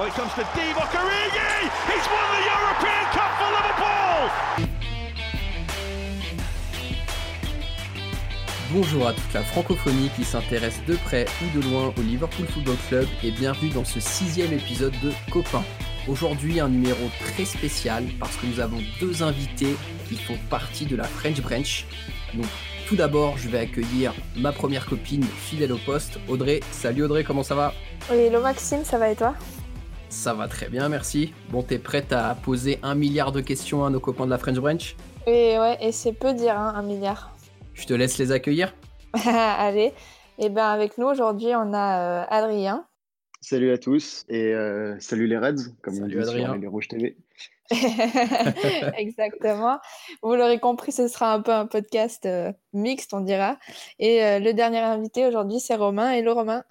Oh, it comes to Divock Origi! He's won the European Cup for Liverpool! Bonjour à toute la francophonie qui s'intéresse de près ou de loin au Liverpool Football Club et bienvenue dans ce sixième épisode de Copain. Aujourd'hui un numéro très spécial parce que nous avons deux invités qui font partie de la French Branch. Donc tout d'abord je vais accueillir ma première copine fidèle au poste, Audrey. Salut Audrey, comment ça va? Oui, hello Maxime, ça va et toi? Ça va très bien, merci. Bon, t'es prête à poser un milliard de questions à nos copains de la French Branch? Et ouais, et c'est peu dire, hein, un milliard. Je te laisse les accueillir Allez, et ben avec nous aujourd'hui on a euh, Adrien. Salut à tous et euh, salut les Reds, comme Salut on dit Adrien. sur les Rouges TV. Exactement. Vous l'aurez compris, ce sera un peu un podcast euh, mixte, on dira. Et euh, le dernier invité aujourd'hui, c'est Romain. Hello Romain.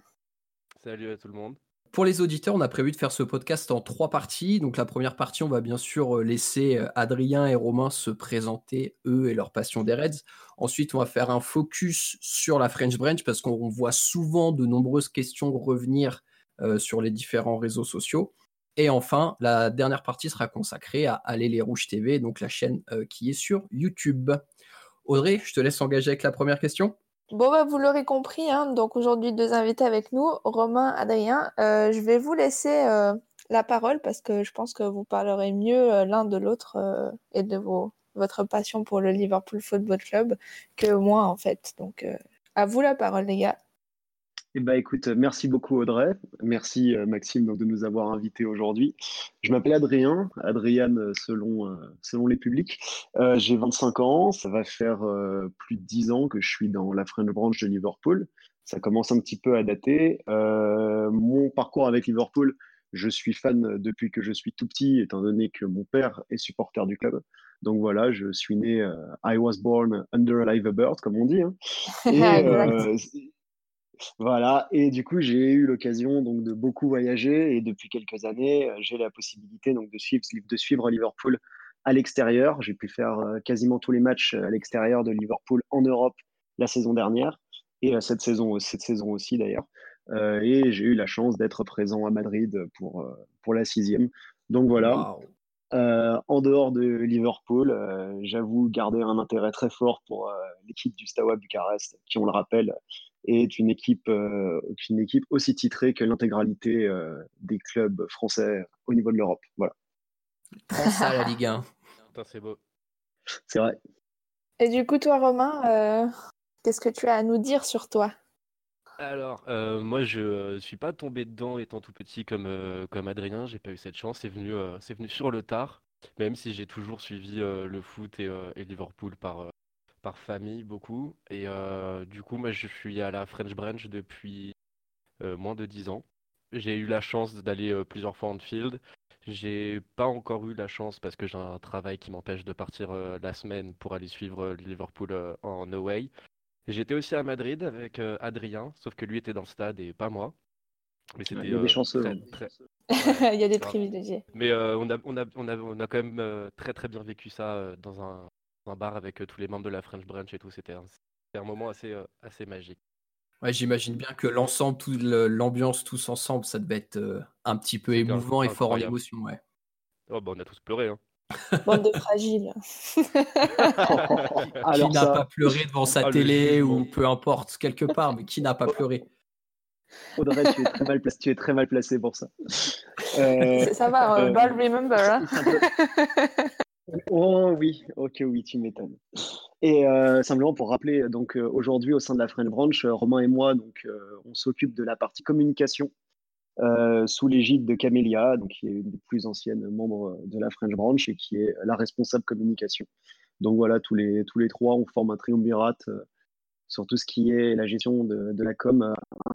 Salut à tout le monde. Pour les auditeurs, on a prévu de faire ce podcast en trois parties. Donc la première partie, on va bien sûr euh, laisser euh, Adrien et Romain se présenter, eux et leur passion des Reds. Ensuite, on va faire un focus sur la French Branch parce qu'on voit souvent de nombreuses questions revenir euh, sur les différents réseaux sociaux. Et enfin, la dernière partie sera consacrée à Aller les Rouges TV, donc la chaîne qui est sur YouTube. Audrey, je te laisse engager avec la première question. Bon, bah, vous l'aurez compris, hein, donc aujourd'hui deux invités avec nous, Romain, Adrien. Euh, je vais vous laisser euh, la parole parce que je pense que vous parlerez mieux euh, l'un de l'autre et de vos, votre passion pour le Liverpool Football Club que moi en fait. Donc à vous la parole les gars. Et bah écoute, merci beaucoup Audrey, merci euh, Maxime donc, de nous avoir invités aujourd'hui. Je m'appelle Adrien, Adrien euh, selon, euh, selon les publics. Euh, J'ai 25 ans, ça va faire euh, plus de 10 ans que je suis dans la French Branch de Liverpool. Ça commence un petit peu à dater. Euh, mon parcours avec Liverpool, je suis fan depuis que je suis tout petit, étant donné que mon père est supporter du club. Donc voilà, je suis né, I was born under a live bird, comme on dit. hein. Et, voilà, et du coup, j'ai eu l'occasion donc de beaucoup voyager et depuis quelques années, euh, j'ai la possibilité donc de suivre, de suivre Liverpool à l'extérieur. J'ai pu faire euh, quasiment tous les matchs euh, à l'extérieur de Liverpool en Europe la saison dernière et cette saison, cette saison aussi d'ailleurs. Euh, et j'ai eu la chance d'être présent à Madrid pour, pour la sixième. Donc voilà, euh, en dehors de Liverpool, euh, j'avoue garder un intérêt très fort pour l'équipe du Steaua Bucarest, qui, on le rappelle, est une équipe, euh, une équipe aussi titrée que l'intégralité euh, des clubs français au niveau de l'Europe. Voilà, Prends ça la Ligue 1. Putain, c'est beau. c'est vrai. Et du coup toi Romain, euh, qu'est-ce que tu as à nous dire sur toi? Alors, euh, moi, je euh, suis pas tombé dedans étant tout petit comme, euh, comme Adrien. J'ai pas eu cette chance. C'est venu, euh, c'est venu sur le tard. Même si j'ai toujours suivi euh, le foot et, euh, et Liverpool par, euh, par famille beaucoup. Et euh, du coup, moi, je suis à la French Branch depuis euh, moins de 10 ans. J'ai eu la chance d'aller euh, plusieurs fois en field. J'ai pas encore eu la chance parce que j'ai un travail qui m'empêche de partir euh, la semaine pour aller suivre euh, Liverpool euh, en away. J'étais aussi à Madrid avec euh, Adrien, sauf que lui était dans le stade et pas moi. Mais Il y c'était a des euh, chanceux. très, hein. Il y a des privilégiés. Mais euh, on a, on a, on a, on a quand même euh, très très bien vécu ça euh, dans un, un bar avec euh, tous les membres de la French Branch et tout. C'était un, moment assez, euh, assez magique. Ouais, j'imagine bien que l'ensemble, l'ambiance tous ensemble, ça devait être euh, un petit peu émouvant et fort en émotion. Ouais. Oh, bah, on a tous pleuré. Hein. Bande de fragiles. qui n'a ça, pas pleuré devant sa Ah, télé ou peu importe, quelque part, mais qui n'a pas pleuré? Audrey, tu es très mal placé, tu es très mal placé pour ça. Euh, C'est- Ça va, euh, euh, ball remember. hein. Oh oui, ok, oui, tu m'étonnes. Et euh, simplement pour rappeler, donc euh, aujourd'hui au sein de la French Branch, euh, Romain et moi, donc on s'occupe de la partie communication sous l'égide de Camélia, donc qui est une des plus anciennes membres de la French Branch et qui est la responsable communication. Donc voilà, tous les tous les trois, on forme un triumvirat sur tout ce qui est la gestion de, de la com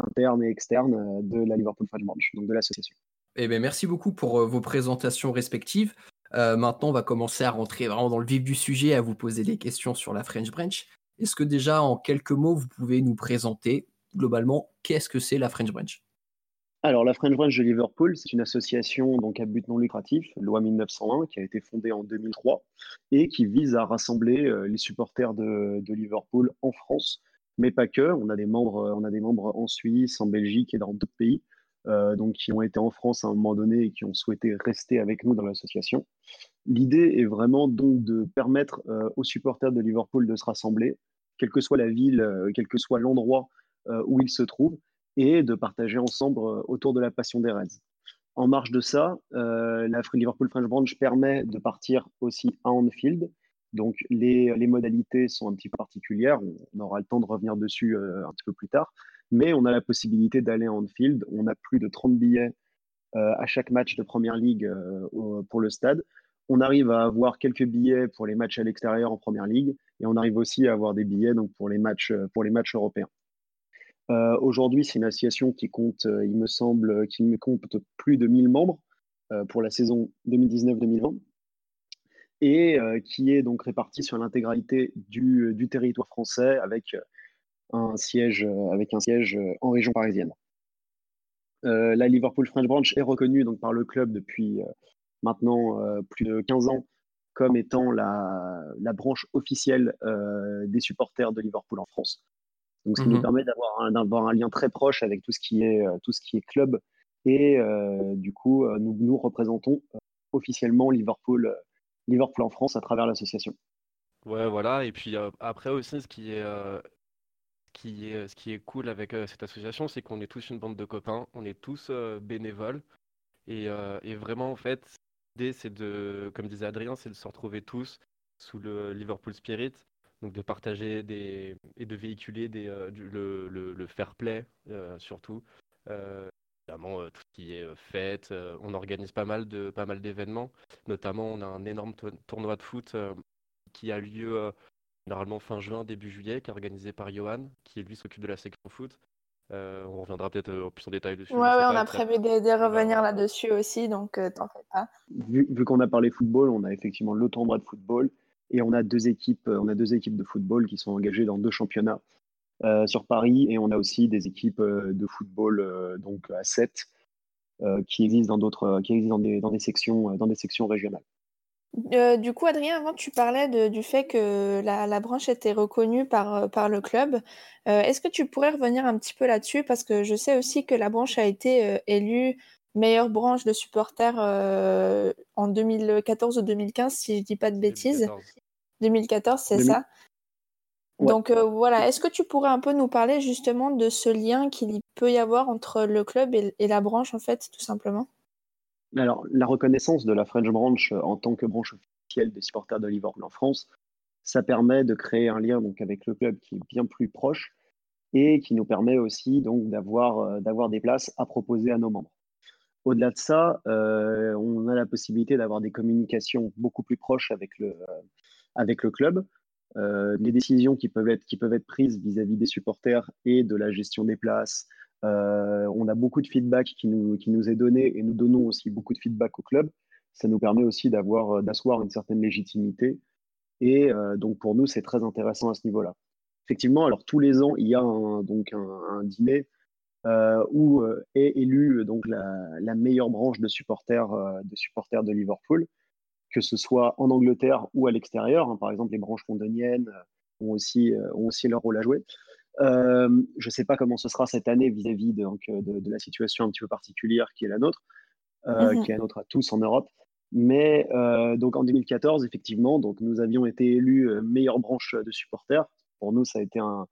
interne et externe de la Liverpool French Branch, donc de l'association. Eh bien, merci beaucoup pour vos présentations respectives. Euh, maintenant, on va commencer à rentrer vraiment dans le vif du sujet, à vous poser des questions sur la French Branch. Est-ce que déjà, en quelques mots, vous pouvez nous présenter globalement qu'est-ce que c'est la French Branch? Alors, la French Branch de Liverpool, c'est une association donc à but non lucratif, loi 1901, qui a été fondée en 2003 et qui vise à rassembler euh, les supporters de, de Liverpool en France, mais pas que. On a des membres, on a des membres en Suisse, en Belgique et dans d'autres pays. Donc qui ont été en France à un moment donné et qui ont souhaité rester avec nous dans l'association. L'idée est vraiment donc de permettre aux supporters de Liverpool de se rassembler, quelle que soit la ville, quel que soit l'endroit où ils se trouvent, et de partager ensemble autour de la passion des Reds. En marge de ça, la Liverpool French Branch permet de partir aussi à Anfield, donc les, modalités sont un petit peu particulières, on, aura le temps de revenir dessus euh, un petit peu plus tard, mais on a la possibilité d'aller en field, on a plus de 30 billets euh, à chaque match de Première Ligue euh, pour le stade. On arrive à avoir quelques billets pour les matchs à l'extérieur en Première Ligue et on arrive aussi à avoir des billets donc, pour, les matchs, pour les matchs européens. Aujourd'hui, c'est une association qui compte, il me semble, qui compte plus de 1000 membres pour la saison 2019-2020 et euh, qui est donc réparti sur l'intégralité du, du, territoire français avec un siège, euh, avec un siège euh, en région parisienne. la Liverpool French Branch est reconnue donc, par le club depuis maintenant plus de 15 ans comme étant la, la branche officielle des supporters de Liverpool en France. Donc, ce qui nous mhm. permet d'avoir un, un, lien très proche avec tout ce qui est, tout ce qui est club. Et du coup, nous, nous représentons officiellement Liverpool Liverpool en France à travers l'association. Ouais, voilà. Et puis euh, après aussi, ce qui est, euh, est, ce qui est cool avec euh, cette association, c'est qu'on est tous une bande de copains, on est tous bénévoles. Et, vraiment, en fait, l'idée, c'est de, comme disait Adrien, c'est de se retrouver tous sous le Liverpool Spirit, donc de partager des, et de véhiculer des, le, fair play, surtout évidemment euh, tout ce qui est euh, fête. Euh, on organise pas mal de pas mal d'événements. Notamment, on a un énorme tournoi de foot qui a lieu normalement fin juin, début juillet, qui est organisé par Johan, qui lui s'occupe de la section foot. on reviendra peut-être plus en détail dessus. Ouais, ouais on a prévu de, revenir là-dessus aussi, donc t'en fais pas. Vu, vu qu'on a parlé football, on a effectivement le tournoi de football et on a deux équipes, on a deux équipes de football qui sont engagées dans deux championnats. Euh, sur Paris et on a aussi des équipes euh, de football euh, donc à 7 qui existent dans d'autres qui existent dans des, dans des sections dans des sections régionales. Du coup, Adrien, avant, tu parlais du fait que la, la, branche était reconnue par, par le club. Est-ce que tu pourrais revenir un petit peu là-dessus? Parce que je sais aussi que la branche a été élue meilleure branche de supporters en 2014 ou 2015, si je ne dis pas de bêtises. 2014, c'est ça? Donc euh, voilà, est-ce que tu pourrais un peu nous parler justement de ce lien qu'il peut y avoir entre le club et, la branche en fait, tout simplement? Alors la reconnaissance de la French Branch euh, en tant que branche officielle des supporters de Liverpool en France, ça permet de créer un lien donc avec le club qui est bien plus proche et qui nous permet aussi donc d'avoir euh, des places à proposer à nos membres. Au-delà de ça, on a la possibilité d'avoir des communications beaucoup plus proches avec le, club, euh, les décisions qui peuvent être, qui peuvent être prises vis-à-vis des supporters et de la gestion des places. Euh, on a beaucoup de feedback qui nous, est donné et nous donnons aussi beaucoup de feedback au club. Ça nous permet aussi d'avoir, euh, d'asseoir une certaine légitimité. Et donc pour nous, c'est très intéressant à ce niveau-là. Effectivement, alors tous les ans, il y a un, donc un, dîner où est élue donc la, meilleure branche de supporters, de supporters de Liverpool que ce soit en Angleterre ou à l'extérieur. Hein. Par exemple, les branches londoniennes euh, ont aussi, euh, ont aussi leur rôle à jouer. Euh, je ne sais pas comment ce sera cette année vis-à-vis de, de, la situation un petit peu particulière qui est la nôtre, mhm. qui est la nôtre à tous en Europe. Mais donc en 2014, effectivement, donc nous avions été élus meilleure branche de supporters. Pour nous, ça a été un,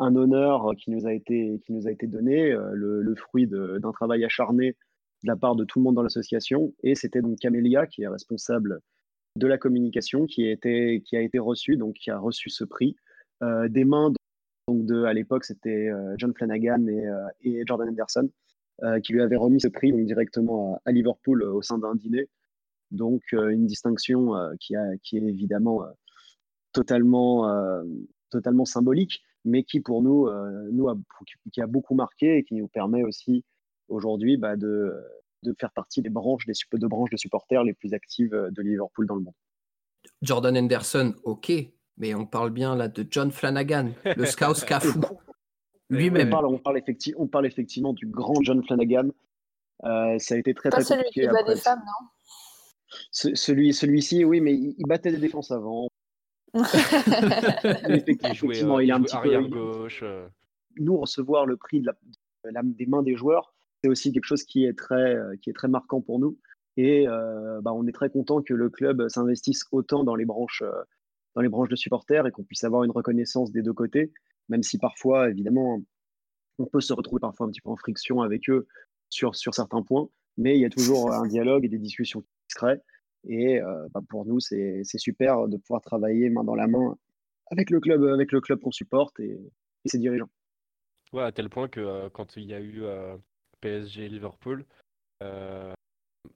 un honneur qui nous a été, qui nous a été donné, le, le, fruit d'un travail acharné de la part de tout le monde dans l'association. Et c'était donc Camélia, qui est responsable de la communication, qui, a été, qui a été reçu, donc qui a reçu ce prix euh, des mains donc à l'époque, c'était euh, John Flanagan et, euh, Jordan Anderson, qui lui avaient remis ce prix directement à, Liverpool au sein d'un dîner. Donc une distinction qui, est évidemment totalement, symbolique, mais qui pour nous, a, qui a beaucoup marqué et qui nous permet aussi aujourd'hui bah, de, faire partie des branches, des de branches de supporters les plus actives euh, de Liverpool dans le monde. Jordan Henderson, ok, mais on parle bien là de John Flanagan, le scout Cafou. Lui-même. On parle, on, parle on parle effectivement du grand John Flanagan. Euh, ça a été très, Pas très celui qui bat des femmes, non? Celui, Celui-ci, oui, mais il, battait des défenses avant. effectivement, il, est un petit peu. gauche. Nous, recevoir le prix de la, des mains des joueurs, aussi quelque chose qui est très, qui est très marquant pour nous. Et bah, on est très content que le club s'investisse autant dans les branches, dans les branches de supporters et qu'on puisse avoir une reconnaissance des deux côtés, même si parfois, évidemment, on peut se retrouver parfois un petit peu en friction avec eux sur, sur certains points, mais il y a toujours un dialogue et des discussions qui se créent. Et bah, pour nous, c'est super de pouvoir travailler main dans la main avec le club, avec le club qu'on supporte et, ses dirigeants. Ouais, à tel point que quand il y a eu PSG Liverpool,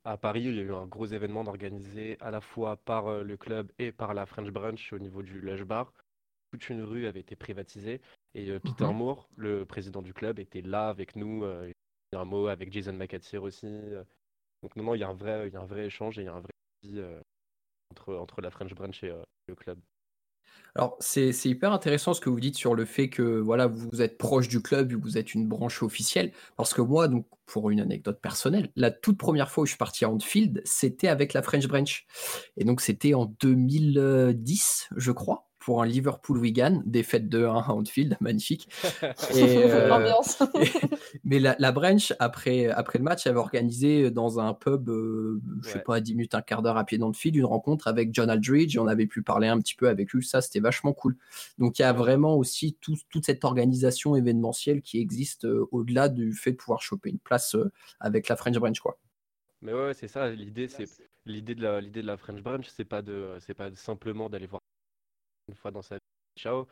à Paris, il y a eu un gros événement organisé à la fois par le club et par la French Brunch au niveau du Lush Bar. Toute une rue avait été privatisée et Peter mmh Moore, le président du club, était là avec nous. il y a un mot avec Jason McAteer aussi. donc non, non, il y a un vrai, il y a un vrai échange et il y a un vrai entre, entre la French Branch et le club. Alors, c'est hyper intéressant ce que vous dites sur le fait que voilà, vous êtes proche du club, vous êtes une branche officielle. Parce que moi, donc, pour une anecdote personnelle, la toute première fois où je suis parti à Anfield, c'était avec la French Branch. Et donc, c'était en 2010, je crois pour un Liverpool-Wigan, défaite de 1 à Anfield, magnifique. Euh, mais la, la, Branch, après, après le match, avait organisé dans un pub, euh, je sais pas, 10 minutes, un quart d'heure à pied d'Anfield, une rencontre avec John Aldridge. On avait pu parler un petit peu avec lui. Ça, c'était vachement cool. Donc, il y a vraiment aussi toute cette organisation événementielle qui existe euh, au-delà du fait de pouvoir choper une place avec la French Branch, quoi. Mais ouais, c'est ça. L'idée, c'est l'idée de la l'idée de la French Branch, c'est pas de c'est pas simplement d'aller voir une fois dans sa vie. Ciao.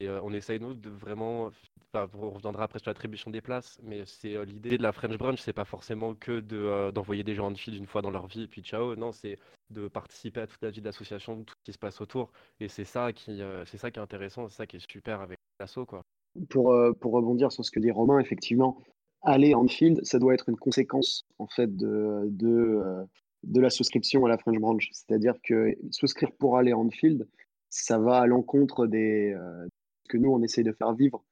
Et euh, on essaye nous de vraiment, enfin, on reviendra après sur l'attribution des places, mais c'est euh, l'idée de la French Brunch, c'est pas forcément que de euh, d'envoyer des gens en file une fois dans leur vie et puis ciao. Non, c'est de participer à toute la vie d'association, tout ce qui se passe autour. Et c'est ça qui, ça qui est intéressant, c'est ça qui est super avec l'asso quoi. Pour pour rebondir sur ce que dit Romain, effectivement, aller en field, ça doit être une conséquence en fait de de de la souscription à la French Branch. C'est-à-dire que souscrire pour aller en field, ça va à l'encontre des euh, que nous on essaye de faire vivre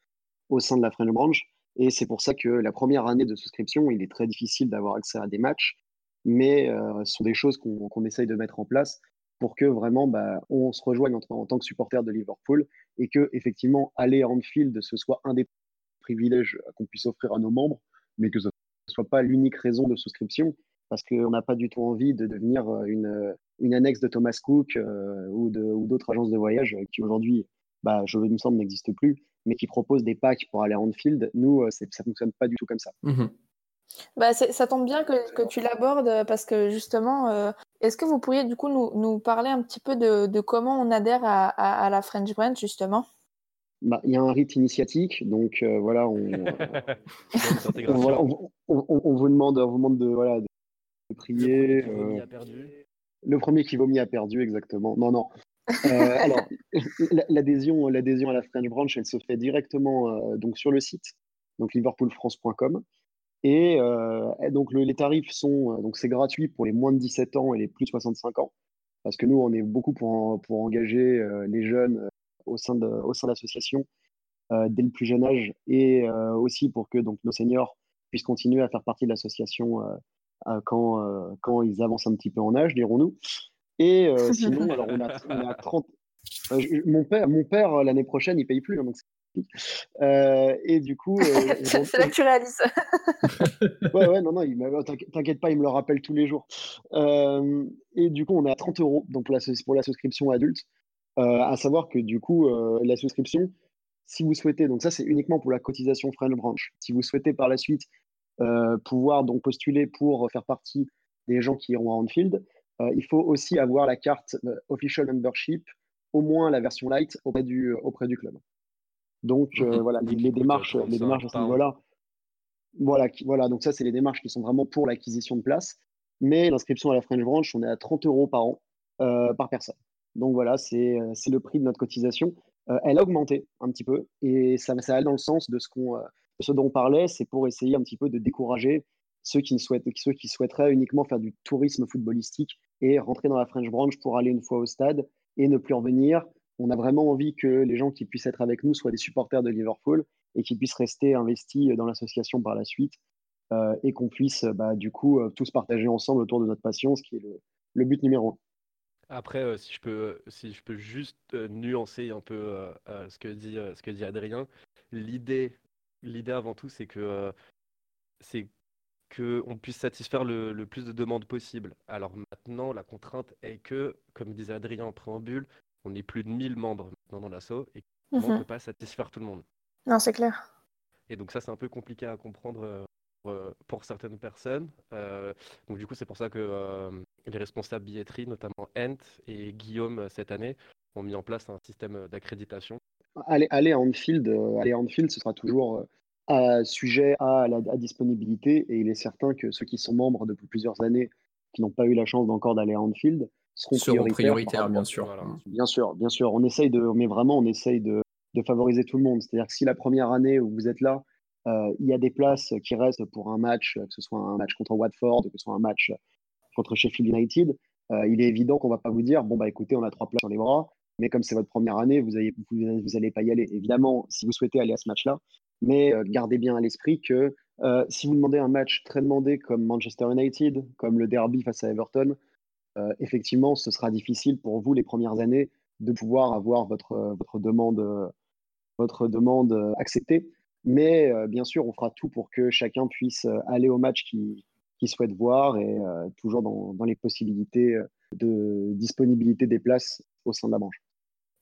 au sein de la French Branch. Et c'est pour ça que la première année de souscription, il est très difficile d'avoir accès à des matchs, mais euh, ce sont des choses qu'on essaye de mettre en place pour que vraiment bah, on se rejoigne en, tant que supporter de Liverpool et que effectivement aller à Anfield ce soit un des privilèges qu'on puisse offrir à nos membres, mais que ce ne soit pas l'unique raison de souscription parce qu'on n'a pas du tout envie de devenir euh, une, une annexe de Thomas Cook euh, ou d'autres agences de voyage qui aujourd'hui, bah, je me semble, n'existent plus, mais qui proposent des packs pour aller à Anfield. Nous, euh, ça ne fonctionne pas du tout comme ça. Mmh bah, ça tombe bien que, que tu l'abordes parce que justement, est-ce que vous pourriez du coup nous, nous, parler un petit peu de, de comment on adhère à, à, la French Brand justement? Bah, il y a un rite initiatique, donc voilà, on, on, on, vous demande, on vous demande de, voilà, de prier. Le premier, euh, le premier qui vomit a perdu, exactement. Non, non. Euh, alors, l'adhésion, l'adhésion à la French Branch, elle se fait directement euh, donc sur le site, donc liverpoolfrance.com. Et, donc les tarifs sont, donc c'est gratuit pour les moins de 17 ans et les plus de 65 ans, parce que nous on est beaucoup pour, pour engager les jeunes au sein de, au sein de l'association dès le plus jeune âge et aussi pour que donc nos seniors puissent continuer à faire partie de l'association euh, quand, euh, quand ils avancent un petit peu en âge, dirons-nous. Et euh, sinon, alors on a, on a 30. mon père, mon père l'année prochaine, il paye plus, hein, donc euh, et du coup, c'est là que tu réalises. ouais, ouais, non, non, t'inquiète pas, il me le rappelle tous les jours. Euh, et du coup, on est à 30 euros donc pour la, pour la souscription adulte. à savoir que du coup, la souscription, si vous souhaitez, donc ça c'est uniquement pour la cotisation French Branch. Si vous souhaitez par la suite euh, pouvoir donc postuler pour faire partie des gens qui iront à Anfield, euh, il faut aussi avoir la carte euh, Official Membership, au moins la version light auprès du, auprès du club. Donc voilà, les, démarches, les démarches à ce niveau-là, voilà, voilà, donc ça c'est les démarches qui sont vraiment pour l'acquisition de place. Mais l'inscription à la French Branch, on est à 30 euros par an par personne. Donc voilà, c'est le prix de notre cotisation. elle a augmenté un petit peu et ça, ça allait dans le sens de ce qu'on ce dont on parlait, c'est pour essayer un petit peu de décourager ceux qui, souhaitent, ceux qui souhaiteraient uniquement faire du tourisme footballistique et rentrer dans la French Branch pour aller une fois au stade et ne plus en venir. On a vraiment envie que les gens qui puissent être avec nous soient des supporters de Liverpool et qui puissent rester investis dans l'association par la suite euh, et qu'on puisse bah, du coup euh, tous partager ensemble autour de notre passion, ce qui est le, but numéro un. Après, euh, si, je peux, si je peux juste nuancer un peu ce, que dit, ce que dit Adrien, l'idée l'idée avant tout, c'est que c'est qu'on puisse satisfaire le, plus de demandes possible. Alors maintenant, la contrainte est que, comme disait Adrien en préambule, on est plus de 1000 membres maintenant dans l'assaut et on ne mhm. peut pas satisfaire tout le monde. Non, c'est clair. Et donc ça, c'est un peu compliqué à comprendre euh, euh, pour certaines personnes. Euh, donc du coup, c'est pour ça que les responsables billetterie, notamment Ent et Guillaume cette année, ont mis en place un système d'accréditation. Aller, aller à Anfield, aller à Anfield, ce sera toujours sujet à la disponibilité et il est certain que ceux qui sont membres depuis plusieurs années, qui n'ont pas eu la chance encore d'aller à Anfield, seront, prioritaires, bien sûr. Bien sûr, bien sûr. On essaye de, mais vraiment, on essaye de, de favoriser tout le monde. C'est-à-dire que si la première année où vous êtes là, euh, il y a des places qui restent pour un match, que ce soit un match contre Watford, que ce soit un match contre Sheffield United, euh, il est évident qu'on va pas vous dire, bon bah écoutez, on a trois places sur les bras, mais comme c'est votre première année, vous n'allez pas y aller. Évidemment, si vous souhaitez aller à ce match-là, mais euh, gardez bien à l'esprit que si vous demandez un match très demandé comme Manchester United, comme le derby face à Everton, effectivement, ce sera difficile pour vous les premières années de pouvoir avoir votre, demande, votre demande acceptée. Mais bien sûr, on fera tout pour que chacun puisse aller au match qu'il souhaite voir et toujours dans, les possibilités de disponibilité des places au sein de la branche.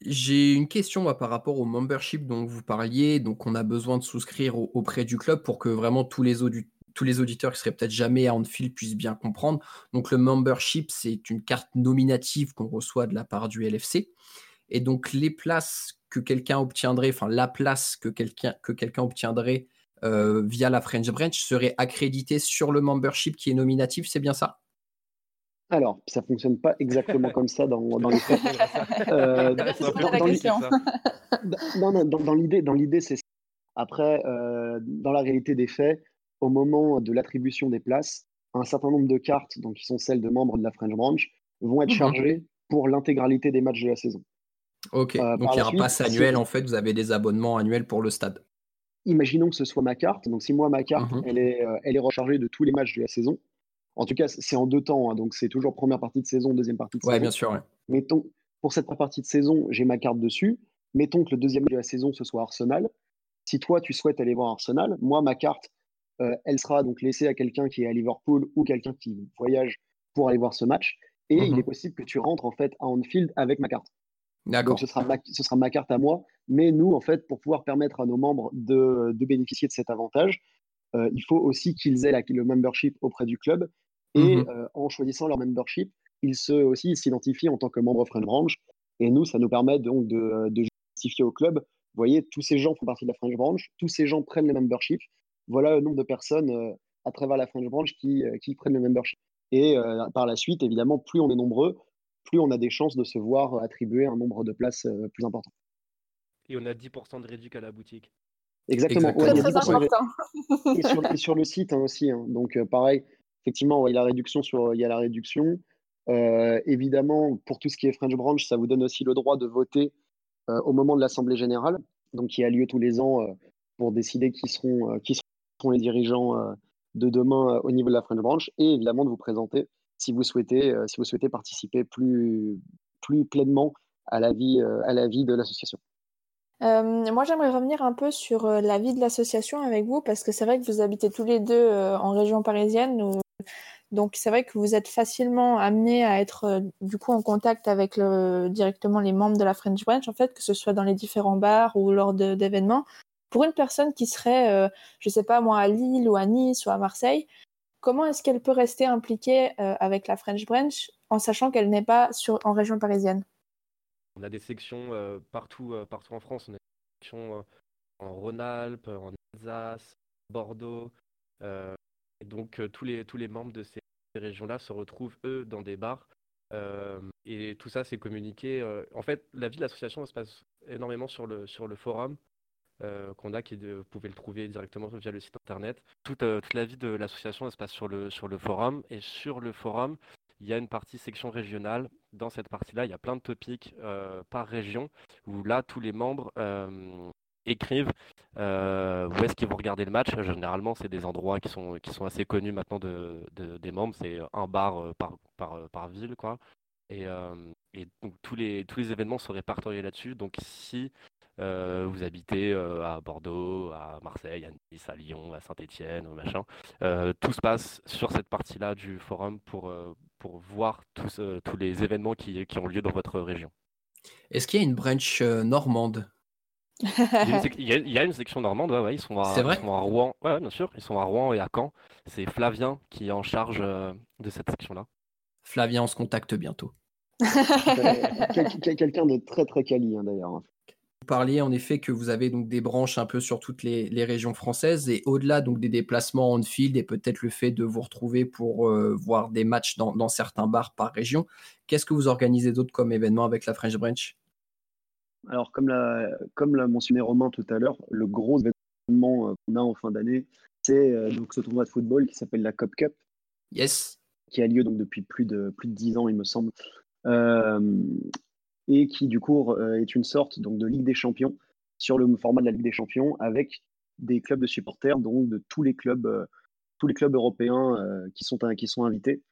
J'ai une question par rapport au membership dont vous parliez. Donc, on a besoin de souscrire auprès du club pour que vraiment tous les, auditeurs qui seraient peut-être jamais à Anfield puissent bien comprendre. Donc, le membership, c'est une carte nominative qu'on reçoit de la part du LFC. Et donc, les places que quelqu'un obtiendrait, enfin, la place que quelqu'un que quelqu'un obtiendrait euh, via la French Branch serait accréditée sur le membership qui est nominatif, c'est bien ça? Alors, ça fonctionne pas exactement comme ça dans, dans les faits. Euh, dans l'idée, dans l'idée, c'est après, euh, dans la réalité des faits, au moment de l'attribution des places, un certain nombre de cartes, donc qui sont celles de membres de la French Branch, vont être mhm. chargées pour l'intégralité des matchs de la saison. Ok, euh, donc il y a un pass annuel, en fait, vous avez des abonnements annuels pour le stade. Imaginons que ce soit ma carte, donc si moi ma carte, mhm. elle, est, euh, elle est rechargée de tous les matchs de la saison, en tout cas c'est en deux temps, hein, donc c'est toujours première partie de saison, deuxième partie de saison. Ouais, bien sûr. Mettons, pour cette partie de saison, j'ai ma carte dessus, mettons que le deuxième match de la saison, ce soit Arsenal. Si toi, tu souhaites aller voir Arsenal, moi, ma carte, euh, elle sera donc laissée à quelqu'un qui est à Liverpool ou quelqu'un qui voyage pour aller voir ce match. Et il mhm. est possible que tu rentres en fait à Anfield avec ma carte. Donc ce sera, ma, ce sera ma carte à moi. Mais nous, en fait, pour pouvoir permettre à nos membres de, de bénéficier de cet avantage, il faut aussi qu'ils aient le membership auprès du club. Et mhm. euh, en choisissant leur membership, ils se, aussi s'identifient en tant que membre Friend Branch. Et nous, ça nous permet donc de, de justifier au club. Vous voyez, tous ces gens font partie de la French Branch, tous ces gens prennent le membership. Voilà le nombre de personnes euh, à travers la French Branch qui, qui prennent le membership. Et par la suite, évidemment, plus on est nombreux, plus on a des chances de se voir attribuer un nombre de places euh, plus important. Et on a 10% de réduction à la boutique. Exactement. et, sur, le site hein, aussi. Hein. Donc euh, pareil, effectivement, il y a la réduction. Sur, il y a la réduction. Euh, évidemment, pour tout ce qui est French Branch, ça vous donne aussi le droit de voter au moment de l'Assemblée générale, donc qui a lieu tous les ans pour décider qui seront, qui seront les dirigeants de demain au niveau de la French Branch, et évidemment de vous présenter si vous souhaitez, euh, si vous souhaitez participer plus, plus pleinement à la vie, euh, à la vie de l'association. Euh, moi, j'aimerais revenir un peu sur la vie de l'association avec vous, parce que c'est vrai que vous habitez tous les deux en région parisienne, donc c'est vrai que vous êtes facilement amenés à être du coup en contact avec le... directement les membres de la French Branch, en fait, que ce soit dans les différents bars ou lors d'événements. Pour une personne qui serait, je sais pas moi, à Lille ou à Nice ou à Marseille, comment est-ce qu'elle peut rester impliquée euh, avec la French Branch en sachant qu'elle n'est pas sur, en région parisienne? On a des sections euh, partout, euh, partout en France. On a des sections en Rhône-Alpes, en Alsace, Bordeaux. donc tous, les, tous les membres de ces régions-là se retrouvent, eux, dans des bars. et tout ça, c'est communiqué. en fait, la vie de l'association se passe énormément sur le, sur le forum. Euh, qu'on a, qui vous pouvez le trouver directement via le site internet. Toute, euh, toute la vie de l'association se passe sur le, sur le forum et sur le forum, il y a une partie section régionale. Dans cette partie-là, il y a plein de topics euh, par région où là, tous les membres écrivent où est-ce qu'ils vont regarder le match. Généralement, c'est des endroits qui sont, qui sont assez connus maintenant de, des membres. C'est un bar par, par, par, ville, quoi. Et, et, donc tous les, tous les événements sont répertoriés là-dessus. Donc si vous habitez à Bordeaux, à Marseille, à Nice, à Lyon, à Saint-Étienne, machin. tout se passe sur cette partie-là du forum pour, pour voir tous, tous les événements qui, qui, ont lieu dans votre région. Est-ce qu'il y a une branch normande? Il, y a, une section normande, ouais, ils, sont à, vrai? ils sont à Rouen, ouais, bien sûr, ils sont à Rouen et à Caen. C'est Flavien qui est en charge de cette section-là. Flavien, on se contacte bientôt. Quelqu'un de très très quali hein, d'ailleurs. Vous parliez en effet que vous avez donc des branches un peu sur toutes les, régions françaises et au-delà donc des déplacements en field et peut-être le fait de vous retrouver pour euh, voir des matchs dans, certains bars par région, qu'est-ce que vous organisez d'autre comme événement avec la French Branch? Alors comme l'a comme l'a mentionné Romain tout à l'heure, le gros événement euh, qu'on a en fin d'année, c'est euh, donc ce tournoi de football qui s'appelle la Cop Cup. Yes. Qui a lieu donc depuis plus de plus de 10 ans il me semble euh, et qui du coup euh, est une sorte donc, de Ligue des Champions sur le format de la Ligue des Champions avec des clubs de supporters, donc de tous les clubs, euh, tous les clubs européens qui, sont, qui sont invités.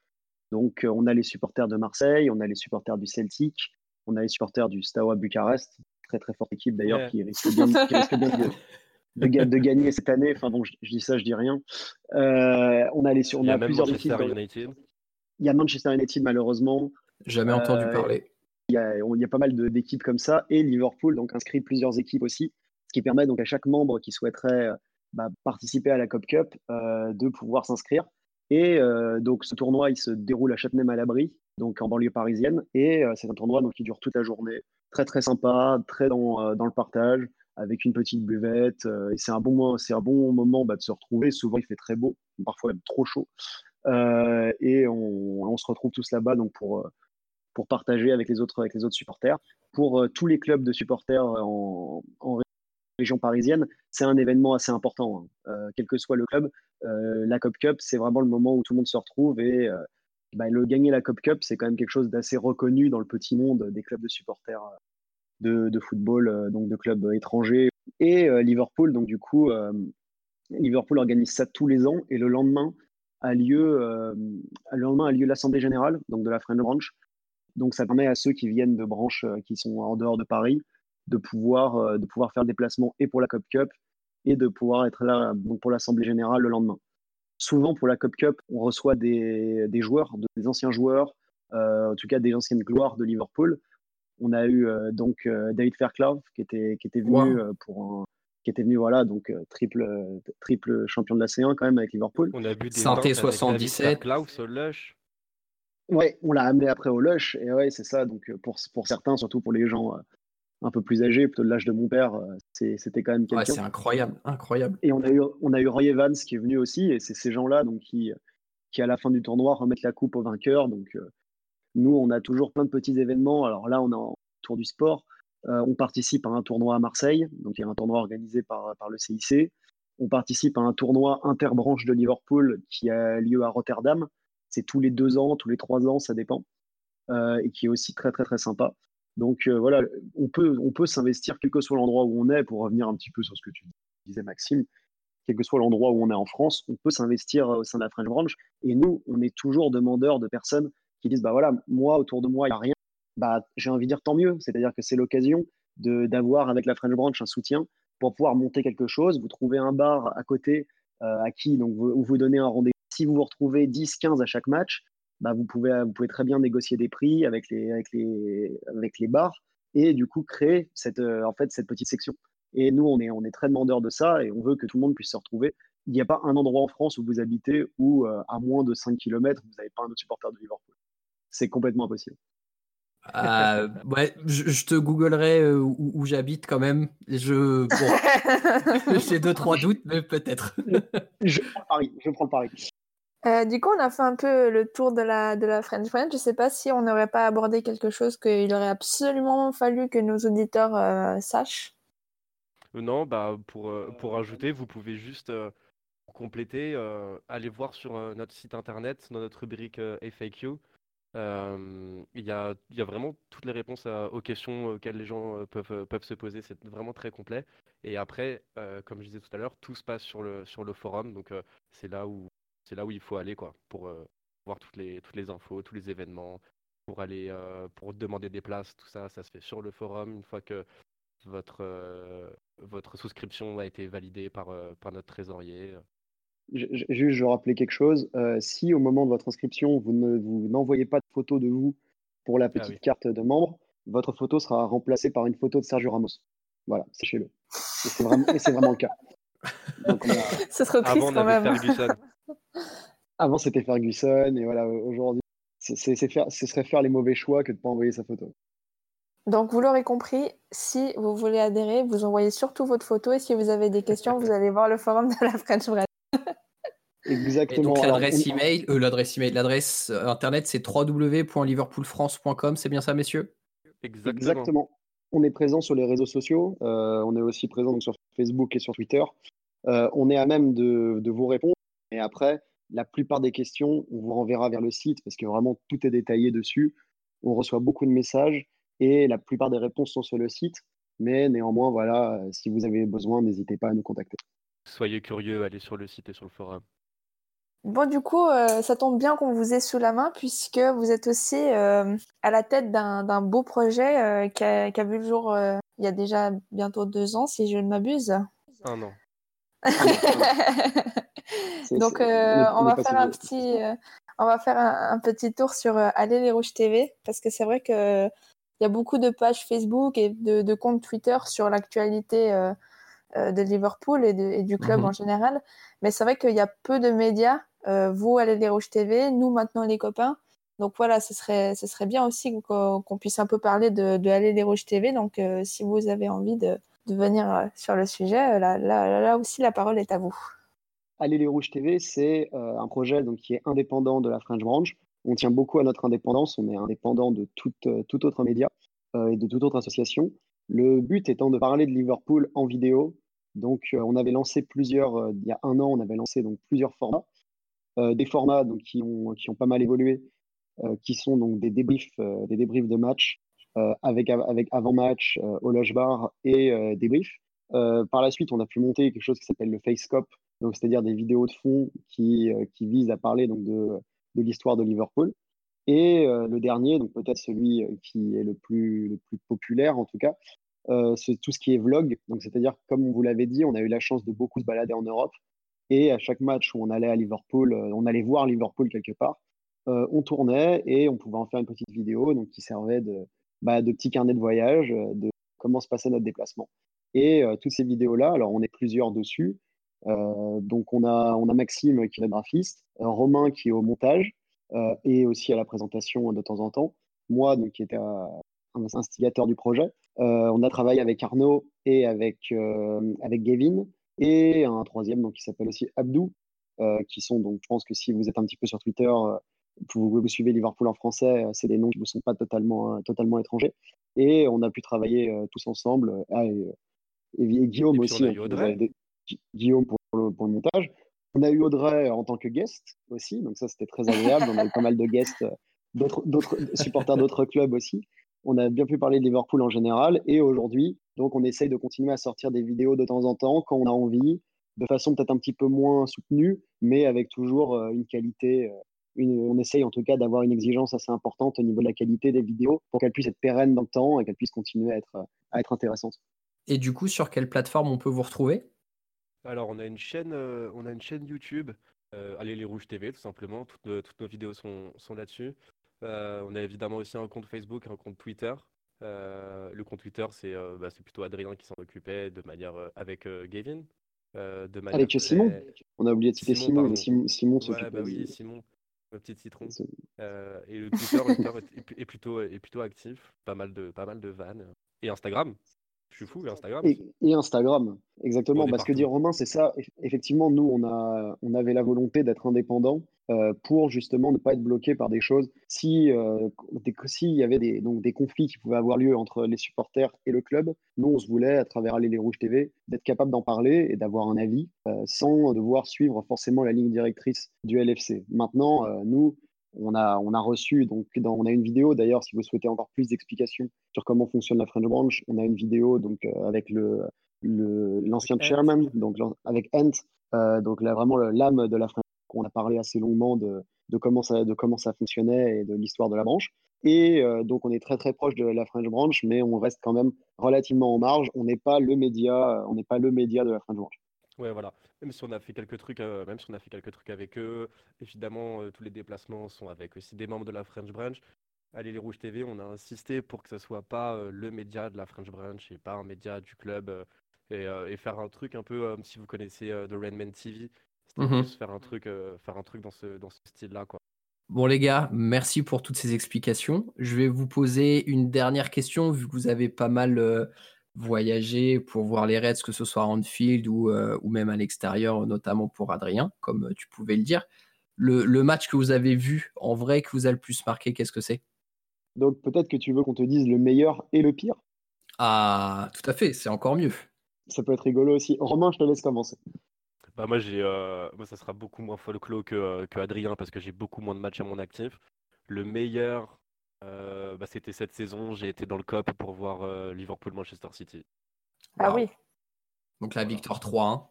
Donc on a les supporters de Marseille, on a les supporters du Celtic, on a les supporters du Steaua Bucarest, très très forte équipe d'ailleurs qui risque bien, de, de, gagner cette année. Enfin bon, je, dis ça, je dis rien. on a, les, on a, plusieurs équipes. Il y a Manchester United malheureusement. Jamais entendu euh, parler. Il y, a, pas mal d'équipes comme ça et Liverpool donc inscrit plusieurs équipes aussi, ce qui permet donc à chaque membre qui souhaiterait euh, bah, participer à la Cop Cup euh, de pouvoir s'inscrire. Et donc ce tournoi, il se déroule à Châtenay-Malabry, donc en banlieue parisienne, et c'est un tournoi donc qui dure toute la journée, très très sympa, très dans, dans le partage, avec une petite buvette. et c'est un bon c'est un bon moment bah, de se retrouver. Souvent il fait très beau, parfois même trop chaud, et on, on, se retrouve tous là-bas donc pour pour partager avec les autres, avec les autres supporters. Pour euh, tous les clubs de supporters euh, en, région parisienne, c'est un événement assez important, hein. euh, quel que soit le club. la Cop Cup, c'est vraiment le moment où tout le monde se retrouve et bah, le gagner la Cop Cup, c'est quand même quelque chose d'assez reconnu dans le petit monde des clubs de supporters de, de football, donc de clubs étrangers. Et Liverpool, donc du coup, Liverpool organise ça tous les ans et le lendemain a lieu, le lendemain a lieu l'assemblée générale, donc de la French Branch, donc ça permet à ceux qui viennent de branches euh, qui sont en dehors de Paris de pouvoir, euh, de pouvoir faire le déplacement et pour la Cop Cup et de pouvoir être là donc pour l'Assemblée Générale le lendemain. Souvent pour la Cop Cup, on reçoit des, des joueurs, des anciens joueurs, euh, en tout cas des anciennes gloires de Liverpool. On a eu donc David Fairclough qui était, qui était venu pour un, qui était venu voilà donc triple triple champion de la C1 quand même avec Liverpool. On a vu des Santé 77. Ouais, on l'a amené après au Lush, et ouais, c'est ça. Donc, euh, pour, pour certains, surtout pour les gens euh, un peu plus âgés, plutôt de l'âge de mon père, euh, c'était quand même quelqu'un. Ouais, c'est incroyable, incroyable. Et on a eu, on a eu Roy Evans qui est venu aussi, et c'est ces gens-là donc qui, qui, à la fin du tournoi, remettent la coupe au vainqueur. Donc, nous, on a toujours plein de petits événements. Alors là, on a un tour du sport. on participe à un tournoi à Marseille, donc il y a un tournoi organisé par, par le CIC. On participe à un tournoi interbranche de Liverpool qui a lieu à Rotterdam c'est tous les deux ans, tous les trois ans, ça dépend, euh, et qui est aussi très très très sympa. Donc euh, voilà, on peut, s'investir quel que soit l'endroit où on est, pour revenir un petit peu sur ce que tu disais Maxime, quel que soit l'endroit où on est en France, on peut s'investir au sein de la French Branch. Et nous, on est toujours demandeurs de personnes qui disent, bah voilà, moi, autour de moi, il n'y a rien. Bah, j'ai envie de dire tant mieux. C'est-à-dire que c'est l'occasion d'avoir avec la French Branch un soutien pour pouvoir monter quelque chose. Vous trouvez un bar à côté euh, à qui donc vous, vous donnez un rendez-vous si vous vous retrouvez 10-15 à chaque match, bah, vous, pouvez, vous pouvez très bien négocier des prix avec les, avec les, avec les bars et du coup créer cette, euh, en fait, cette petite section. Et nous, on est, on est très demandeurs de ça et on veut que tout le monde puisse se retrouver. Il n'y a pas un endroit en France où vous habitez où, euh, à moins de 5 km, vous n'avez pas un autre supporter de Liverpool. C'est complètement impossible. Euh, ouais, je, te googlerai euh, où, j'habite quand même. Je, bon, j'ai deux trois doutes, mais peut-être. je prends Paris. Je prends Paris. Euh, du coup, on a fait un peu le tour de la, de la French French. Je ne sais pas si on n'aurait pas abordé quelque chose qu'il aurait absolument fallu que nos auditeurs euh, sachent. Euh, non, bah pour, pour ajouter, vous pouvez juste compléter, aller voir sur notre site internet, dans notre rubrique FAQ. Il y, a, y a vraiment toutes les réponses aux questions auxquelles les gens peuvent, peuvent se poser. C'est vraiment très complet. Et après, comme je disais tout à l'heure, tout se passe sur le, sur le forum. Donc c'est là où c'est là où il faut aller quoi, pour euh, voir toutes les, toutes les infos, tous les événements, pour aller euh, pour demander des places, tout ça, ça se fait sur le forum. Une fois que votre, votre souscription a été validée par, par notre trésorier. Juste, je rappeler quelque chose. si au moment de votre inscription, vous ne vous n'envoyez pas de photo de vous pour la Ah petite oui. carte de membre, votre photo sera remplacée par une photo de Sergio Ramos. Voilà, sachez-le. Et c'est vraiment, et c'est vraiment le cas. Donc, on a- Ce serait triste Avant, on quand avait même. Ferguson. Avant, c'était Ferguson, et voilà, aujourd'hui, ce serait faire les mauvais choix que de ne pas envoyer sa photo. Donc, vous l'aurez compris, si vous voulez adhérer, vous envoyez surtout votre photo et si vous avez des questions, vous allez voir le forum de la French Brand. Et Exactement. donc Alors, l'adresse on- email, euh, l'adresse email, l'adresse euh, internet, c'est www.liverpoolfrance.com. C'est bien ça, messieurs? Exactement. Exactement. On est présent sur les réseaux sociaux. euh, on est aussi présent donc, sur Facebook et sur Twitter. Euh, on est à même de, de vous répondre. Et après, la plupart des questions, on vous renverra vers le site parce que vraiment tout est détaillé dessus. On reçoit beaucoup de messages et la plupart des réponses sont sur le site. Mais néanmoins, voilà, euh, si vous avez besoin, n'hésitez pas à nous contacter. Soyez curieux, allez sur le site et sur le forum. Bon, du coup, euh, ça tombe bien qu'on vous ait sous la main puisque vous êtes aussi euh, à la tête d'un d'un beau projet euh, qui, a, qui a vu le jour euh, il y a déjà bientôt deux ans, si je ne m'abuse. Un an. Donc, euh, on, va faire un petit, euh, on va faire un, un petit tour sur euh, Allez les Rouges TV parce que c'est vrai que il y a beaucoup de pages Facebook et de, de comptes Twitter sur l'actualité euh, euh, de Liverpool et, de- et du club Mhm. en général. Mais c'est vrai qu'il y a peu de médias. Euh, vous, Allez les Rouges TV, nous maintenant les copains. Donc voilà, ce serait, ce serait bien aussi qu'on puisse un peu parler de, de Allez les Rouges TV. Donc si vous avez envie de, de venir euh, sur le sujet, euh, là, aussi la parole est à vous. Allez les Rouges TV, c'est euh, un projet donc, qui est indépendant de la French Branch. On tient beaucoup à notre indépendance. On est indépendant de toute, euh, tout autre média et de toute autre association. Le but étant de parler de Liverpool en vidéo. Donc, on avait lancé plusieurs, il y a un an, on avait lancé donc, plusieurs formats. Des formats donc, qui, ont, qui ont pas mal évolué, qui sont donc des débriefs, des débriefs de match euh, avec, avec avant-match, euh, au loge bar et euh, débriefs. Euh, par la suite, on a pu monter quelque chose qui s'appelle le Facecop, donc c'est-à-dire des vidéos de fond qui, euh, qui visent à parler donc, de, de l'histoire de Liverpool. Et euh, le dernier, donc peut-être celui euh, qui est le plus, le plus populaire en tout cas, euh, c'est tout ce qui est vlog. C'est-à-dire, comme vous l'avait dit, on a eu la chance de beaucoup se balader en Europe. Et à chaque match où on allait à Liverpool, euh, on allait voir Liverpool quelque part, euh, on tournait et on pouvait en faire une petite vidéo donc, qui servait de, bah, de petit carnet de voyage, euh, de comment se passait notre déplacement. Et euh, toutes ces vidéos-là, alors on est plusieurs dessus. Euh, donc on a, on a Maxime qui est le graphiste, euh, Romain qui est au montage euh, et aussi à la présentation de temps en temps. Moi, donc, qui était un instigateur du projet. Euh, on a travaillé avec Arnaud et avec, euh, avec Gavin et un troisième donc, qui s'appelle aussi Abdou, euh, qui sont donc, je pense que si vous êtes un petit peu sur Twitter, euh, vous, vous, suivez Liverpool en français, euh, c'est des noms qui ne sont pas totalement, euh, totalement étrangers. Et on a pu travailler euh, tous ensemble. Ah, et, et, et, Guillaume et aussi, on a eu Audrey. Des, Guillaume pour le, pour le, montage. On a eu Audrey en tant que guest aussi, donc ça c'était très agréable. on a eu pas mal de guests, d'autres supporters d'autres clubs aussi. On a bien pu parler de Liverpool en général. Et aujourd'hui, donc on essaye de continuer à sortir des vidéos de temps en temps quand on a envie, de façon peut-être un petit peu moins soutenue, mais avec toujours une qualité. Une, on essaye en tout cas d'avoir une exigence assez importante au niveau de la qualité des vidéos pour qu'elles puissent être pérennes dans le temps et qu'elles puissent continuer à être, à être intéressantes. Et du coup, sur quelle plateforme on peut vous retrouver? Alors, on a une chaîne, euh, on a une chaîne YouTube, euh, Allez les Rouges TV, tout simplement. Toutes, nos, toutes nos vidéos sont, sont là-dessus. Euh, on a évidemment aussi un compte Facebook, un compte Twitter. Euh, le compte Twitter, c'est bah, plutôt Adrien qui s'en occupait de manière avec Gavin. de manière avec très... Simon. On a oublié de citer Simon. Simon, Simon, Simon ouais, bah oui, Simon, le petit citron. et le Twitter, le Twitter est, est, plutôt, est plutôt actif, pas mal de, pas mal de vannes. Et Instagram, je suis fou, Instagram. Et, et Instagram, exactement. Parce que dit Romain, c'est ça. Effectivement, nous, on, a, on avait la volonté d'être indépendants euh, pour justement ne pas être bloqué par des choses. Si euh, s'il y avait des, donc, des conflits qui pouvaient avoir lieu entre les supporters et le club, nous, on se voulait, à travers Aller les Rouges TV, d'être capable d'en parler et d'avoir un avis euh, sans devoir suivre forcément la ligne directrice du LFC. Maintenant, euh, nous, on a, on a reçu, donc dans, on a une vidéo d'ailleurs, si vous souhaitez encore plus d'explications sur comment fonctionne la French Branch, on a une vidéo donc, euh, avec le, l'ancien chairman, donc avec Ent, euh, donc là, vraiment l'âme de la French on a parlé assez longuement de, de, comment ça, de comment ça fonctionnait et de l'histoire de la branche. Et euh, donc, on est très très proche de la French Branch, mais on reste quand même relativement en marge. On n'est pas le média, on n'est pas le média de la French Branch. Ouais, voilà. Même si on a fait quelques trucs, euh, même si on a fait quelques trucs avec eux, évidemment, euh, tous les déplacements sont avec aussi des membres de la French Branch. Allez, les Rouges TV, on a insisté pour que ce soit pas euh, le média de la French Branch et pas un média du club et, et faire un truc un peu, si vous connaissez The Rainman TV, c'était Mhm. plus faire un truc, faire un truc dans ce, dans ce style-là, quoi. Bon les gars, merci pour toutes ces explications. Je vais vous poser une dernière question vu que vous avez pas mal voyagé pour voir les Reds, que ce soit à Anfield ou, euh, ou même à l'extérieur, notamment pour Adrien, comme euh, tu pouvais le dire. Le, le match que vous avez vu en vrai, que vous a le plus marqué, qu'est-ce que c'est? Donc, peut-être que tu veux qu'on te dise le meilleur et le pire? Ah, tout à fait, c'est encore mieux. Ça peut être rigolo aussi. Romain, je te laisse commencer. Bah moi j'ai euh, moi ça sera beaucoup moins folklore que, euh, que Adrien parce que j'ai beaucoup moins de matchs à mon actif. Le meilleur euh, bah, c'était cette saison, j'ai été dans le COP pour voir euh, Liverpool Manchester City. Ah oui. Donc la victoire 3-1.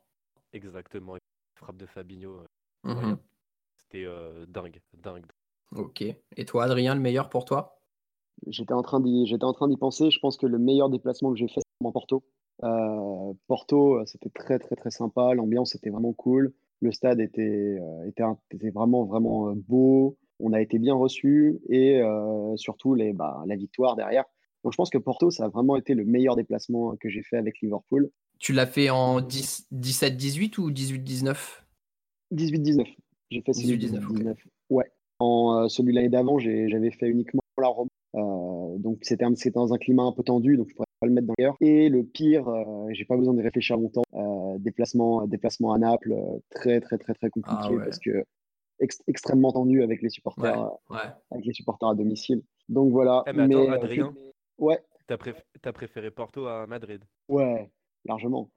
Exactement. Frappe de Fabinho, euh, Mhm. C'était euh, dingue, dingue. Ok. Et toi, Adrien, le meilleur pour toi? J'étais en train d'y, j'étais en train d'y penser. Je pense que le meilleur déplacement que j'ai fait, c'est en Porto. Euh, Porto, c'était très très très sympa. L'ambiance était vraiment cool. Le stade était, euh, était, un- était vraiment vraiment euh, beau. On a été bien reçus et euh, surtout les, bah, la victoire derrière. Donc je pense que Porto, ça a vraiment été le meilleur déplacement que j'ai fait avec Liverpool. Tu l'as fait en 10 17-18 ou 18-19 18-19. J'ai fait celui 18-19, ok. 18-19. Ouais. En euh, celui de l'année d'avant, j'avais fait uniquement la Rome. Euh, donc c'était dans un climat un peu tendu, donc je pourrais pas le mettre dans l'air. Et le pire, euh, j'ai pas besoin de réfléchir longtemps. Euh, déplacement, déplacement à Naples, très très très très compliqué Ah ouais. parce que ex- extrêmement tendu avec les supporters, euh, Ouais. avec les supporters à domicile. Donc voilà. Eh, mais attends, euh, Adrien. Ouais, T'as préf- t'as préféré Porto à Madrid. ouais, largement,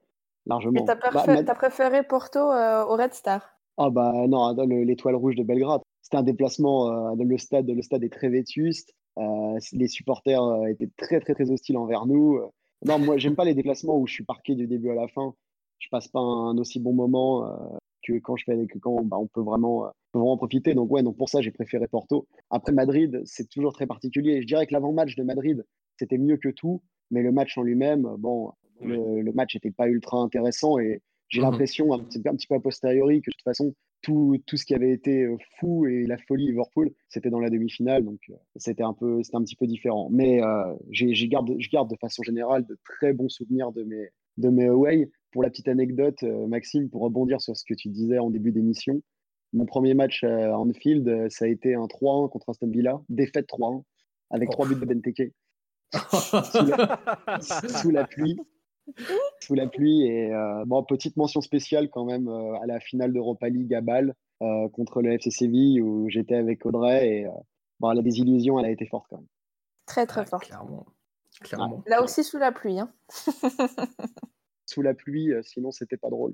largement. Et t'as Bah, Mad- t'as préféré Porto euh, au Red Star? Ah bah non, le- l'étoile rouge de Belgrade. C'était un déplacement, euh, le stade, le stade est très vétuste. euh, les supporters euh, étaient très très très hostiles envers nous. Non, moi j'aime pas les déplacements où je suis parqué du début à la fin. Je passe pas un, aussi bon moment euh, que quand je fais que quand bah, on peut vraiment, euh, peut vraiment profiter. Donc ouais, donc pour ça j'ai préféré Porto. Après Madrid, c'est toujours très particulier. Je dirais que l'avant-match de Madrid c'était mieux que tout, mais le match en lui-même, bon, Oui. le, le match n'était pas ultra intéressant et j'ai Mhm. l'impression, un petit, peu- un petit peu a posteriori, que de toute façon, tout, tout ce qui avait été euh, fou et la folie Liverpool, c'était dans la demi-finale, donc euh, c'était un peu, c'était un petit peu différent. Mais euh, j'ai garde, je garde de façon générale de très bons souvenirs de mes, de mes away. Pour la petite anecdote, euh, Maxime, pour rebondir sur ce que tu disais en début d'émission, mon premier match euh, en field, euh, ça a été un 3-1 contre Aston Villa, défaite 3-1, avec Oh. trois buts de Benteke sous la, sous la pluie. Sous la pluie et euh, bon, petite mention spéciale quand même euh, à la finale d'Europa League à Bâle euh, contre le FC Séville où j'étais avec Audrey et euh, bon, la désillusion elle a été forte quand même. Très très Ah, fort. Clairement. Clairement. Là aussi sous la pluie. Hein. Sous la pluie, euh, sinon c'était pas drôle.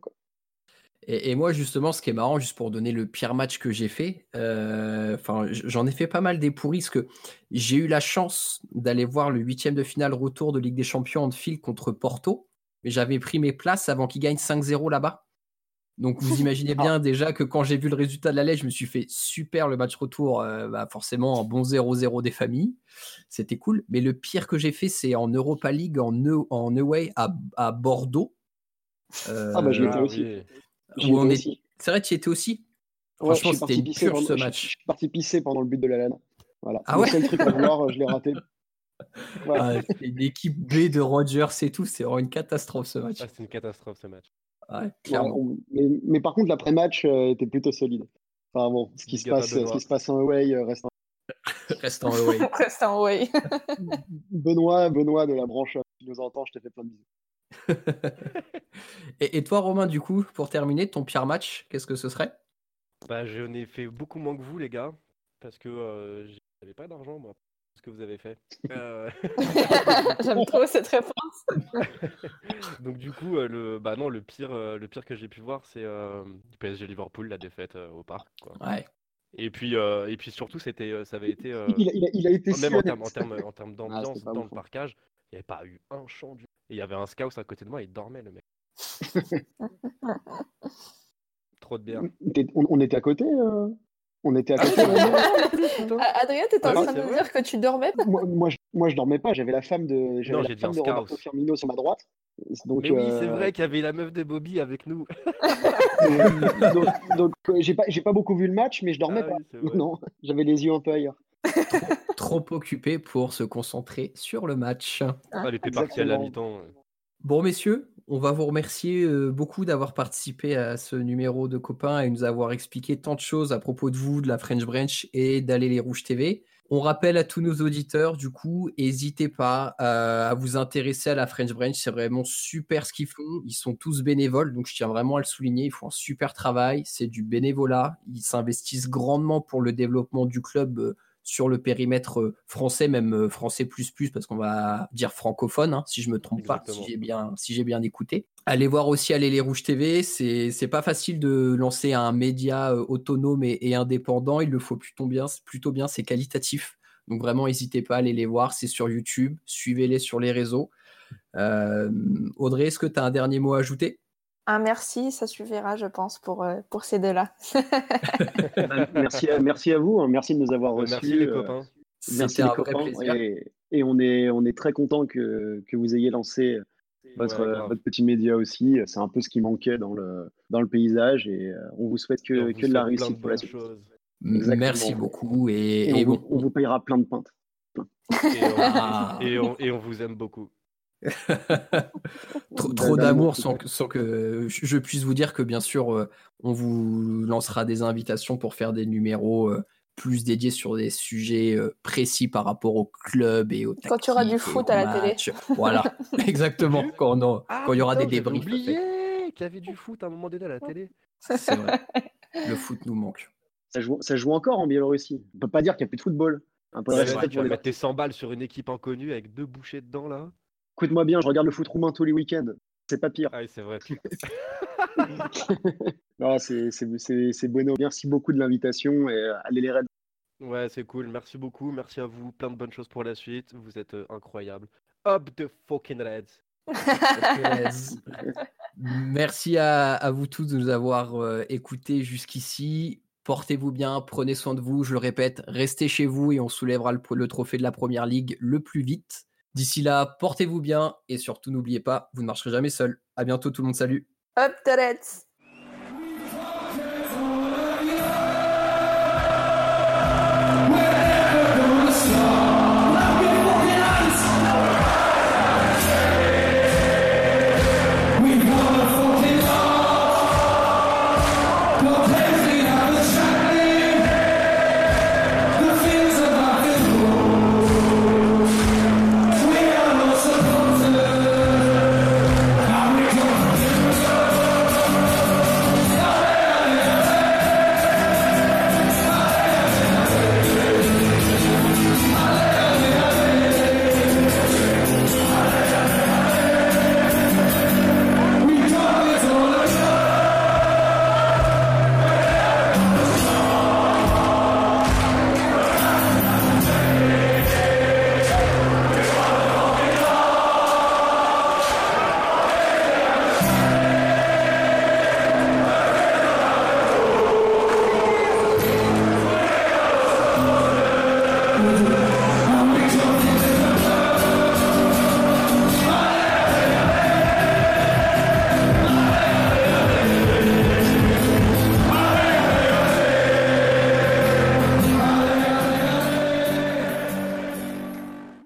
Et, moi, justement, ce qui est marrant, juste pour donner le pire match que j'ai fait, euh, j'en ai fait pas mal des pourris, parce que j'ai eu la chance d'aller voir le huitième de finale retour de Ligue des Champions en fil contre Porto, mais j'avais pris mes places avant qu'ils gagnent 5-0 là-bas. Donc vous imaginez bien déjà que quand j'ai vu le résultat de la lettre, je me suis fait super le match retour, euh, bah, forcément un bon 0-0 des familles. C'était cool. Mais le pire que j'ai fait, c'est en Europa League, en, E- en away à, à Bordeaux. Ah bah, je l'étais Ah aussi. est-. C'est vrai, tu y étais aussi? Ouais, Franchement, c'était pendant- ce match. Je, suis parti pisser pendant le but de la Lana. Voilà. Ah le ouais seul truc à voir, je l'ai raté. Ouais. Ah, L'équipe B de Rogers et tout, c'est vraiment une catastrophe ce match. Ah, c'est une catastrophe ce match. Ouais, clairement. mais, mais par contre, l'après-match euh, était plutôt solide. Enfin bon, ce qui, se passe, ce Benoît. qui se passe en away euh, reste en... Reste en away. Reste en way. Benoît, Benoît de la branche, euh, qui nous entend, je te fais plein de bisous. et, et toi, Romain, du coup, pour terminer, ton pire match, qu'est-ce que ce serait? Bah, j'en ai fait beaucoup moins que vous, les gars, parce que euh, j'avais pas d'argent, moi, que vous avez fait. Euh, J'aime trop cette réponse. Donc du coup, euh, le bah non, le pire, euh, le pire que j'ai pu voir, c'est euh, PSG Liverpool, la défaite euh, au parc, quoi. Ouais. Et puis, euh, et puis surtout, c'était, ça avait été, euh, Il, a, il a- il a été même en termes, en termes, en termes d'ambiance c'était pas dans le hein. parcage, il n'y avait pas eu un chant du. Et il y avait un scout à côté de moi, il dormait le mec. Trop de bière. On, on était à côté euh, On était à côté. Adrien, t'étais en Ah, train de me dire que tu dormais pas moi, moi, je, moi, je dormais pas. J'avais la femme de, j'avais Non, la femme de Roberto. Firmino sur ma droite. Donc, Mais oui, c'est euh, vrai qu'il y avait la meuf de Bobby avec nous. donc, donc, euh, j'ai pas, j'ai pas beaucoup vu le match, mais je dormais Ah pas. oui. Non, j'avais les yeux un peu ailleurs. Trop occupé pour se concentrer sur le match. Ah, elle était partie à la mi-temps. Bon, messieurs, on va vous remercier euh, beaucoup d'avoir participé à ce numéro de copains et nous avoir expliqué tant de choses à propos de vous, de la French Branch et d'Aller les Rouges TV. On rappelle à tous nos auditeurs, du coup, n'hésitez pas euh, à vous intéresser à la French Branch. C'est vraiment super ce qu'ils font. Ils sont tous bénévoles, donc je tiens vraiment à le souligner. Ils font un super travail. C'est du bénévolat. Ils s'investissent grandement pour le développement du club euh, sur le périmètre euh, français, même euh, français plus plus, parce qu'on va dire francophone, hein, si je me trompe pas, si j'ai bien, si j'ai bien écouté. Allez voir aussi Aller les Rouges TV. C'est c'est pas facile de lancer un média euh, autonome et, et indépendant. Il le faut plutôt bien, plutôt bien. C'est qualitatif. Donc vraiment, n'hésitez pas à aller les voir. C'est sur YouTube. Suivez-les sur les réseaux. Euh, Audrey, est-ce que tu as un dernier mot à ajouter? Un merci, ça suffira, je pense, pour, euh, pour ces deux-là. Bah, merci, à, merci à vous. hein. Merci de nous avoir Euh, reçus. Merci les euh, copains. Merci les copains. Et, et on, est, on est très content que, que vous ayez lancé votre, Ouais, grave. votre petit média aussi. C'est un peu ce qui manquait dans le, dans le paysage et euh, on vous souhaite que, vous que de la plein réussite pour la suite. Merci beaucoup. Et, Et, on, et vous, bon, on vous payera plein de pintes. Et on, Ah. et on- et on vous aime beaucoup. trop, Bah, trop d'amour, sans, que- sans que je puisse vous dire que bien sûr euh, on vous lancera des invitations pour faire des numéros euh, plus dédiés sur des sujets euh, précis par rapport au club et au Quand tu auras du foot à la télé. Voilà, exactement. Quand, on en- quand il y aura putain, des débriefs. oublié qu'il y avait du foot à un moment donné à la télé. C'est vrai. Le foot nous manque. Ça joue, ça joue encore en Biélorussie. On peut pas dire qu'il n'y a plus de football. Un peu de respect pour les mettre tes 100 balles sur une équipe inconnue avec deux bouchées dedans là. Écoute-moi bien, je regarde le foot roumain tous les week-ends. C'est pas pire. Ah oui, c'est vrai. Non, c'est c'est- c'est- c'est bueno. Merci beaucoup de l'invitation et euh, allez les Reds. Ouais, c'est cool. Merci beaucoup. Merci à vous. Plein de bonnes choses pour la suite. Vous êtes euh, incroyables. Up the fucking Reds. Yes. Merci à, à vous tous de nous avoir euh, écoutés jusqu'ici. Portez-vous bien, prenez soin de vous. Je le répète, restez chez vous et on soulèvera le, le trophée de la première ligue le plus vite. D'ici là, portez-vous bien et surtout n'oubliez pas, vous ne marcherez jamais seul. À bientôt tout le monde, salut. Hop,